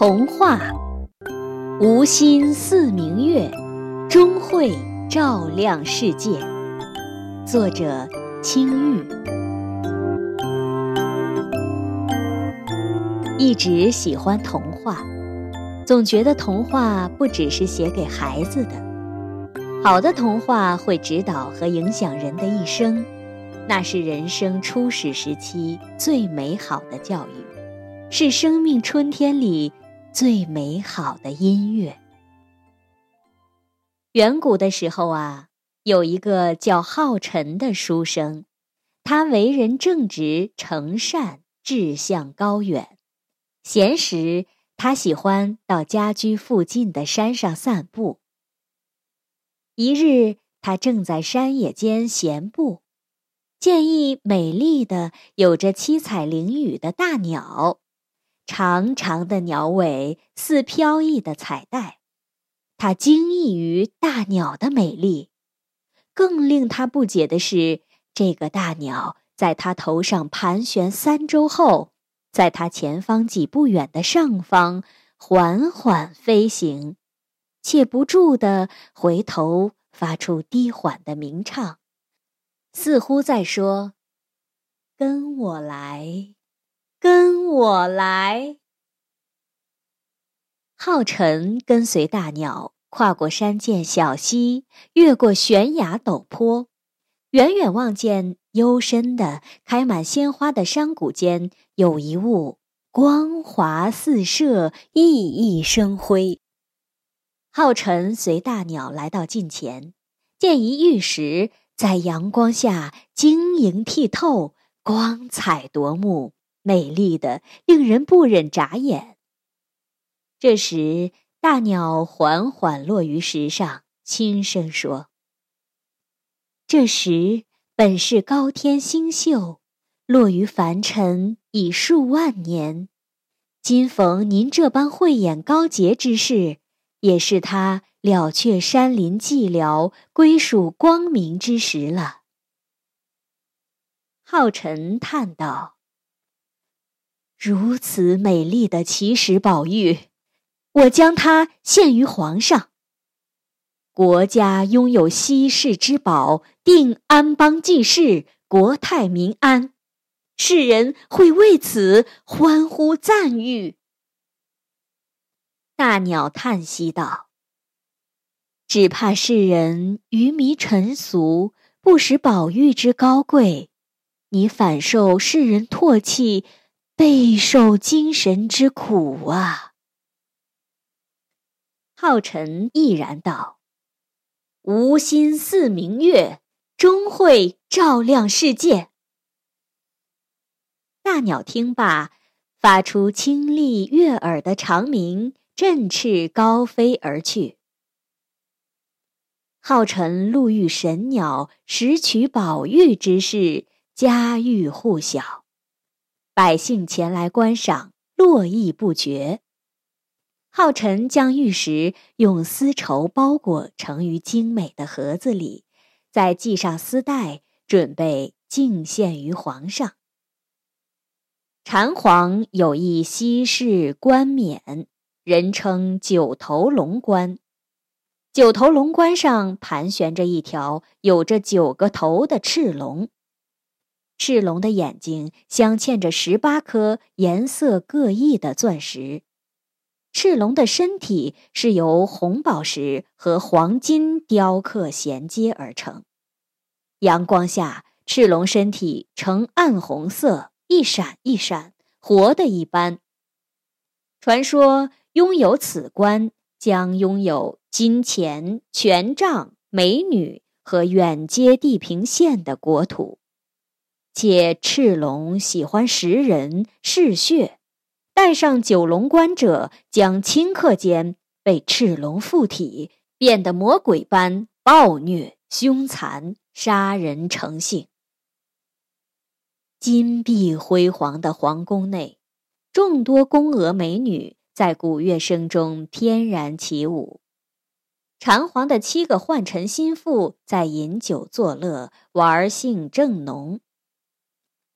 童话：无心似明月，终会照亮世界。作者：青玉。一直喜欢童话，总觉得童话不只是写给孩子的。好的童话会指导和影响人的一生，那是人生初始时期最美好的教育，是生命春天里。最美好的音乐。远古的时候啊，有一个叫浩辰的书生，他为人正直、诚善、志向高远。闲时，他喜欢到家居附近的山上散步。一日，他正在山野间闲步，见一美丽的、有着七彩翎羽的大鸟。长长的鸟尾似飘逸的彩带，他惊异于大鸟的美丽。更令他不解的是，这个大鸟在他头上盘旋三周后，在他前方几步远的上方缓缓飞行，且不住地回头发出低缓的鸣唱，似乎在说：“跟我来。”跟我来。浩辰跟随大鸟跨过山涧小溪，越过悬崖陡坡，远远望见幽深的、开满鲜花的山谷间有一物，光华四射，熠熠生辉。浩辰随大鸟来到近前，见一玉石在阳光下晶莹剔透，光彩夺目。美丽的，令人不忍眨眼。这时，大鸟缓缓落于石上，轻声说：“这石本是高天星宿，落于凡尘已数万年。今逢您这般慧眼高洁之士，也是他了却山林寂寥，归属光明之时了。”浩辰叹道。如此美丽的奇石宝玉，我将它献于皇上。国家拥有稀世之宝，定安邦济世，国泰民安，世人会为此欢呼赞誉。大鸟叹息道：“只怕世人愚迷尘俗，不识宝玉之高贵，你反受世人唾弃。”备受精神之苦啊！浩辰毅然道：“无心似明月，终会照亮世界。”大鸟听罢，发出清丽悦耳的长鸣，振翅高飞而去。浩辰路遇神鸟拾取宝玉之事，家喻户晓。百姓前来观赏，络绎不绝。浩辰将玉石用丝绸包裹成于精美的盒子里，再系上丝带，准备敬献于皇上。禅皇有一西式冠冕，人称九头龙冠。九头龙冠上盘旋着一条有着九个头的赤龙。赤龙的眼睛镶嵌着十八颗颜色各异的钻石，赤龙的身体是由红宝石和黄金雕刻衔接而成。阳光下，赤龙身体呈暗红色，一闪一闪，活的一般。传说拥有此冠，将拥有金钱、权杖、美女和远接地平线的国土。且赤龙喜欢食人嗜血，戴上九龙冠者，将顷刻间被赤龙附体，变得魔鬼般暴虐凶残，杀人成性。金碧辉煌的皇宫内，众多宫娥美女在鼓乐声中翩然起舞，长皇的七个宦臣心腹在饮酒作乐，玩性正浓。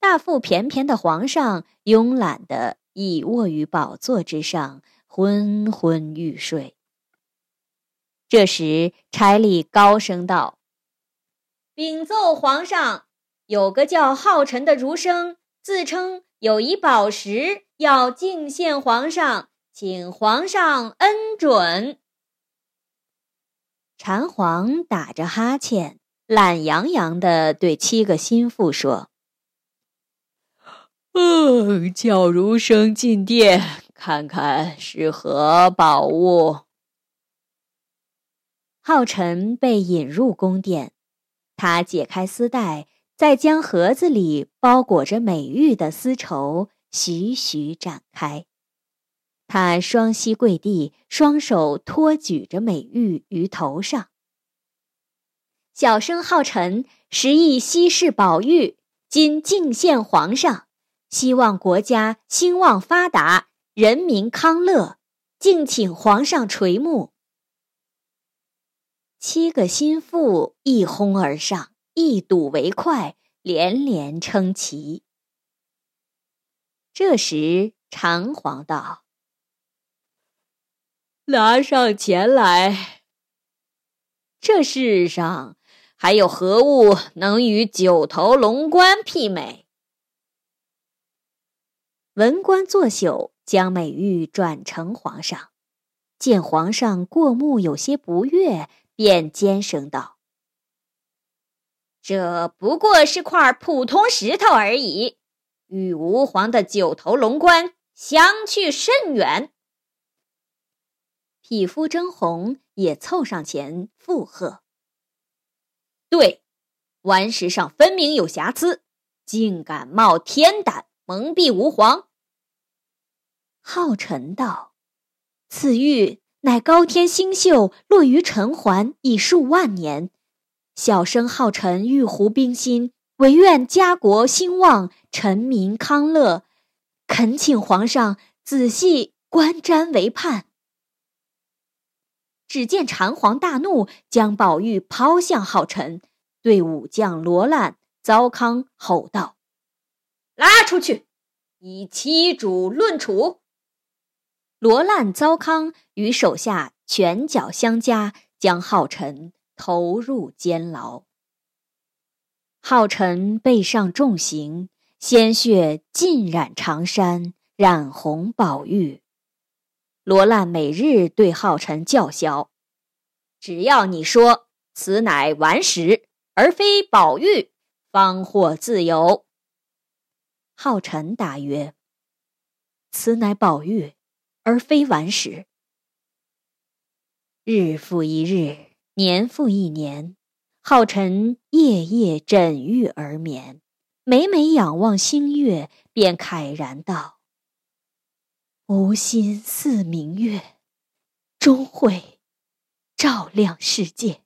大腹便便的皇上慵懒地倚卧于宝座之上，昏昏欲睡。这时，差吏高声道：“禀奏皇上，有个叫浩辰的儒生，自称有一宝石要敬献皇上，请皇上恩准。”禅皇打着哈欠，懒洋洋地对七个心腹说：“嗯，叫儒生进殿，看看是何宝物。”浩辰被引入宫殿，他解开丝带，再将盒子里包裹着美玉的丝绸徐徐展开。他双膝跪地，双手托举着美玉于头上。小生浩辰实意稀世宝玉，今敬献皇上，希望国家兴旺发达，人民康乐，敬请皇上垂目。七个心腹一哄而上，一睹为快，连连称奇。这时，长皇道：“拿上钱来。这世上还有何物能与九头龙冠媲美？”文官作秀，将美玉转呈皇上，见皇上过目有些不悦。便尖声道：“这不过是块普通石头而已，与吾皇的九头龙冠相去甚远。”匹夫争红也凑上前附和：“对，顽石上分明有瑕疵，竟敢冒天胆蒙蔽吾皇。”浩辰道：“此玉。”乃高天星宿落于尘寰已数万年，小生浩辰玉壶冰心，唯愿家国兴旺，臣民康乐，恳请皇上仔细观瞻为盼。只见禅皇大怒，将宝玉抛向浩辰，对武将罗烂、糟糠吼道：“拉出去，以欺主论处。”罗烂、糟糠与手下拳脚相加，将浩辰投入监牢。浩辰背上重刑，鲜血浸染长衫，染红宝玉。罗烂每日对浩辰叫嚣：“只要你说此乃顽石，而非宝玉，方获自由。”浩辰答曰：“此乃宝玉。”而非顽石。日复一日，年复一年，浩辰夜夜枕玉而眠，每每仰望星月，便慨然道：“吾心似明月，终会照亮世界。”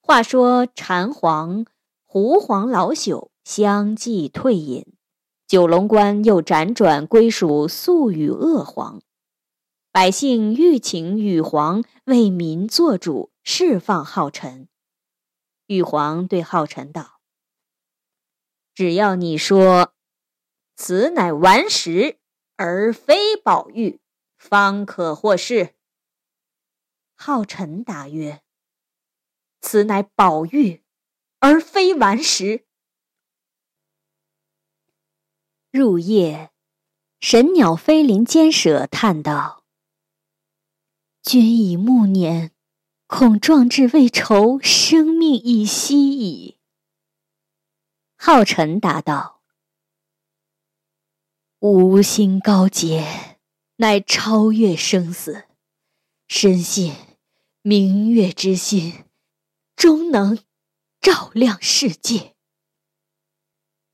话说禅皇、胡皇老朽相继退隐。九龙关又辗转归属素与鄂皇，百姓欲请禹皇为民做主，释放浩辰。禹皇对浩辰道：“只要你说此乃顽石，而非宝玉，方可获释。”浩辰答曰：“此乃宝玉，而非顽石。”入夜，神鸟飞临间舍，叹道：“君已暮年，恐壮志未酬，生命已息矣。”浩辰答道：“吾心高洁，乃超越生死，深信明月之心，终能照亮世界。”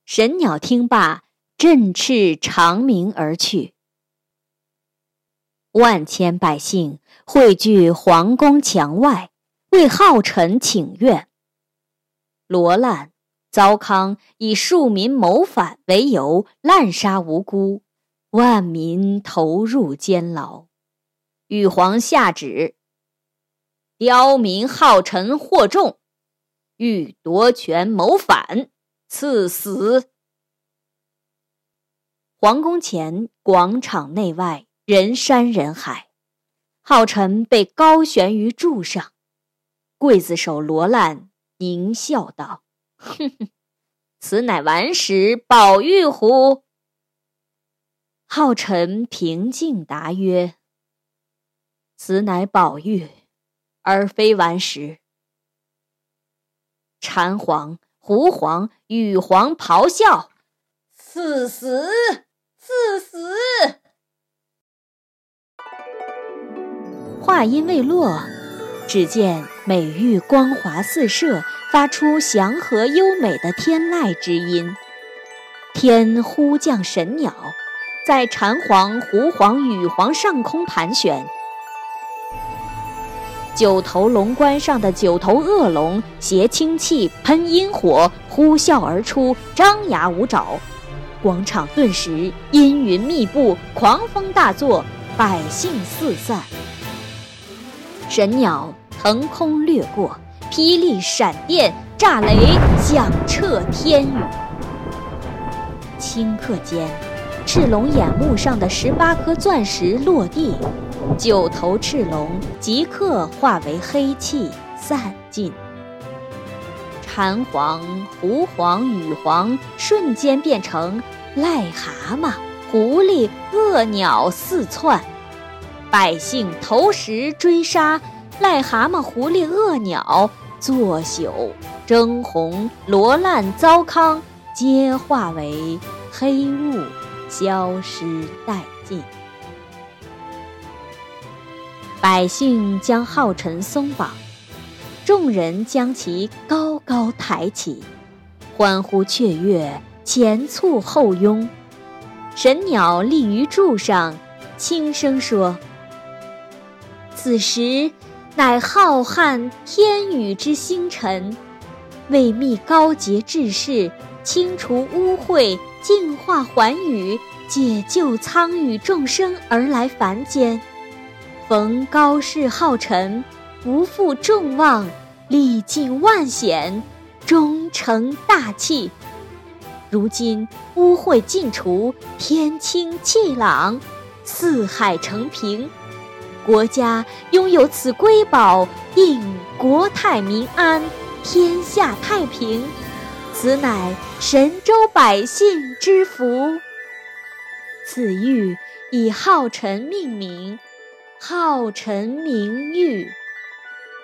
神鸟听罢。振翅长鸣而去，万千百姓汇聚皇宫墙外，为浩辰请愿。罗烂、糟糠以庶民谋反为由，滥杀无辜，万民投入监牢。禹皇下旨：刁民浩辰获众，欲夺权谋反，赐死。皇宫前广场内外人山人海，浩辰被高悬于柱上。刽子手罗烂狞笑道：“哼哼，此乃顽石宝玉乎？”浩辰平静答曰：“此乃宝玉，而非顽石。”禅皇、胡皇、羽皇咆哮：“赐死！赐死！”话音未落，只见美玉光华四射，发出祥和优美的天籁之音。天忽降神鸟。在禅皇、胡皇、羽皇上空盘旋，九头龙冠上的九头恶龙携清气喷阴火，呼啸而出，张牙舞爪，广场顿时阴云密布，狂风大作，百姓四散。神鸟腾空掠过，霹雳闪电，炸雷响彻天宇，顷刻间。赤龙眼目上的十八颗钻石落地，九头赤龙即刻化为黑气散尽。蝉皇、狐黄、羽黄瞬间变成癞蛤蟆、狐狸、恶鸟四窜，百姓投石追杀，癞蛤蟆、狐狸、恶鸟作朽，征鸿、罗烂、糟糠皆化为黑雾。消失殆尽，百姓将浩辰松绑，众人将其高高抬起，欢呼雀跃，前簇后拥。神鸟立于柱上，轻声说：“此时乃浩瀚天宇之星辰，为觅高洁志士，清除污秽。”净化寰宇，解救苍宇众生而来凡间，逢高士浩辰，不负众望，历尽万险，终成大器。如今污秽尽除，天清气朗，四海澄平，国家拥有此瑰宝，应国泰民安，天下太平。此乃神州百姓之福。此玉以浩辰命名，浩辰明玉。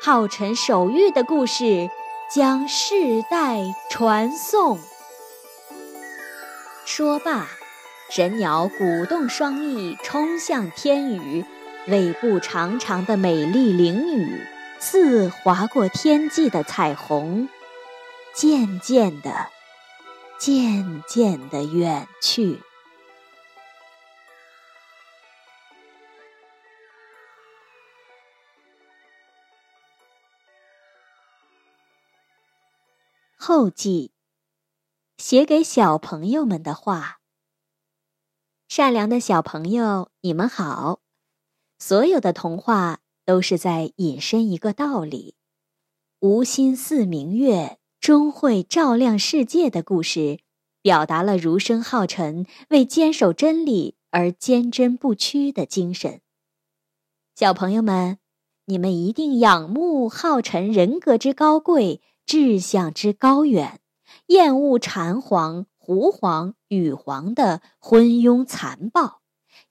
浩辰守玉的故事将世代传颂。说罢，神鸟鼓动双翼，冲向天宇，尾部长长的美丽翎羽，似划过天际的彩虹。渐渐的，渐渐的远去。后记：写给小朋友们的话。善良的小朋友，你们好。所有的童话都是在引申一个道理：无心似明月。终会照亮世界的故事，表达了儒生浩辰为坚守真理而坚贞不屈的精神。小朋友们，你们一定仰慕浩辰人格之高贵、志向之高远，厌恶禅皇、胡皇、羽皇的昏庸残暴，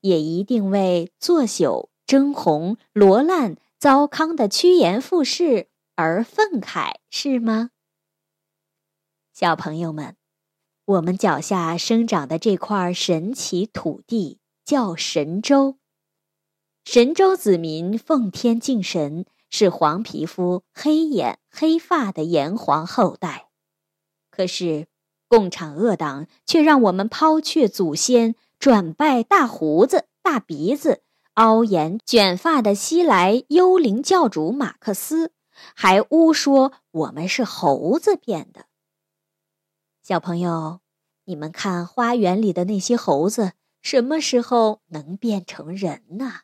也一定为作朽、争红、罗烂、糟糠的趋炎附势而愤慨，是吗？小朋友们，我们脚下生长的这块神奇土地叫神州。神州子民奉天敬神，是黄皮肤、黑眼、黑发的炎黄后代。可是，共产恶党却让我们抛却祖先，转拜大胡子、大鼻子、凹眼卷发的西来幽灵教主马克思，还诬说我们是猴子变的。小朋友，你们看花园里的那些猴子，什么时候能变成人呢？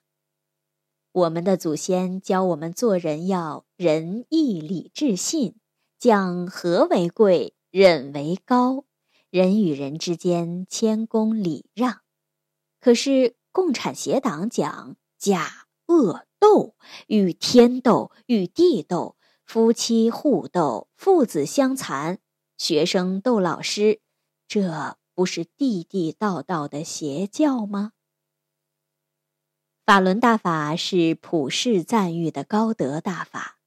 我们的祖先教我们做人要仁义礼智信，讲和为贵，忍为高，人与人之间谦恭礼让，可是共产邪党讲假恶斗，与天斗，与地斗，夫妻互斗，父子相残，学生斗老师，这不是地地道道的邪教吗？法轮大法是普世赞誉的高德大法，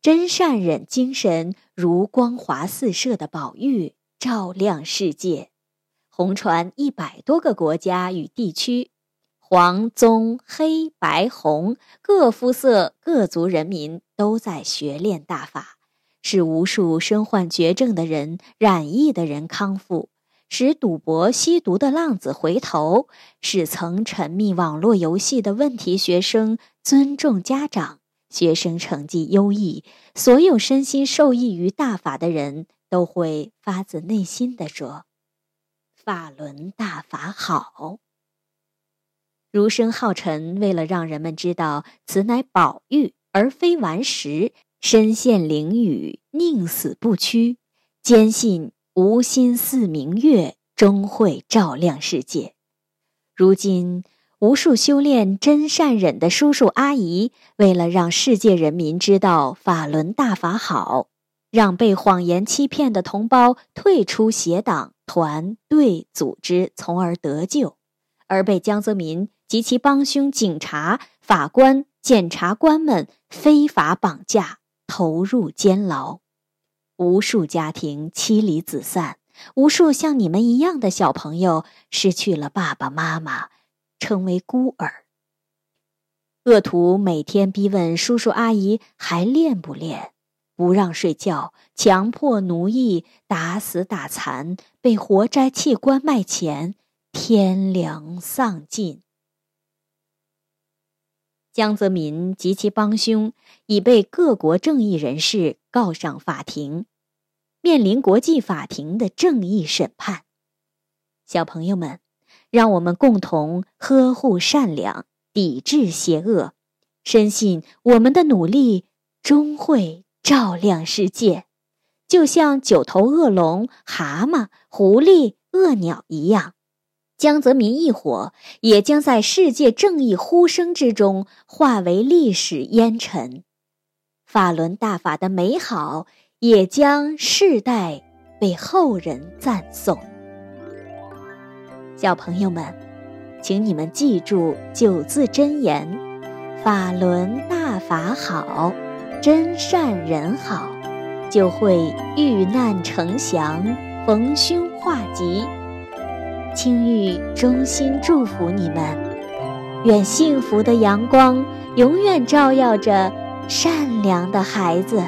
真善忍精神如光华四射的宝玉，照亮世界，红传一百多个国家与地区，黄、棕、黑、白、红各肤色、各族人民都在学练大法，使无数身患绝症的人、染疫的人康复。使赌博吸毒的浪子回头，使曾沉迷网络游戏的问题学生尊重家长，学生成绩优异，所有身心受益于大法的人都会发自内心的说：“法轮大法好。”儒生浩辰，为了让人们知道此乃宝玉而非顽石，身陷囹圄，宁死不屈，坚信。无心似明月，终会照亮世界。如今，无数修炼真善忍的叔叔阿姨，为了让世界人民知道法轮大法好，让被谎言欺骗的同胞退出邪党、团队、组织，从而得救，而被江泽民及其帮凶警察、法官、检察官们非法绑架，投入监牢。无数家庭妻离子散，无数像你们一样的小朋友失去了爸爸妈妈，成为孤儿。恶徒每天逼问叔叔阿姨还练不练，不让睡觉，强迫奴役，打死打残，被活摘器官卖钱，天良丧尽。江泽民及其帮凶已被各国正义人士告上法庭，面临国际法庭的正义审判。小朋友们，让我们共同呵护善良，抵制邪恶，深信我们的努力终会照亮世界，就像九头恶龙、蛤蟆、狐狸、恶鸟一样。江泽民一伙也将在世界正义呼声之中化为历史烟尘，法轮大法的美好也将世代被后人赞颂。小朋友们，请你们记住九字真言：法轮大法好，真善人好，就会遇难成祥，逢凶化吉。青玉衷心祝福你们，愿幸福的阳光永远照耀着善良的孩子。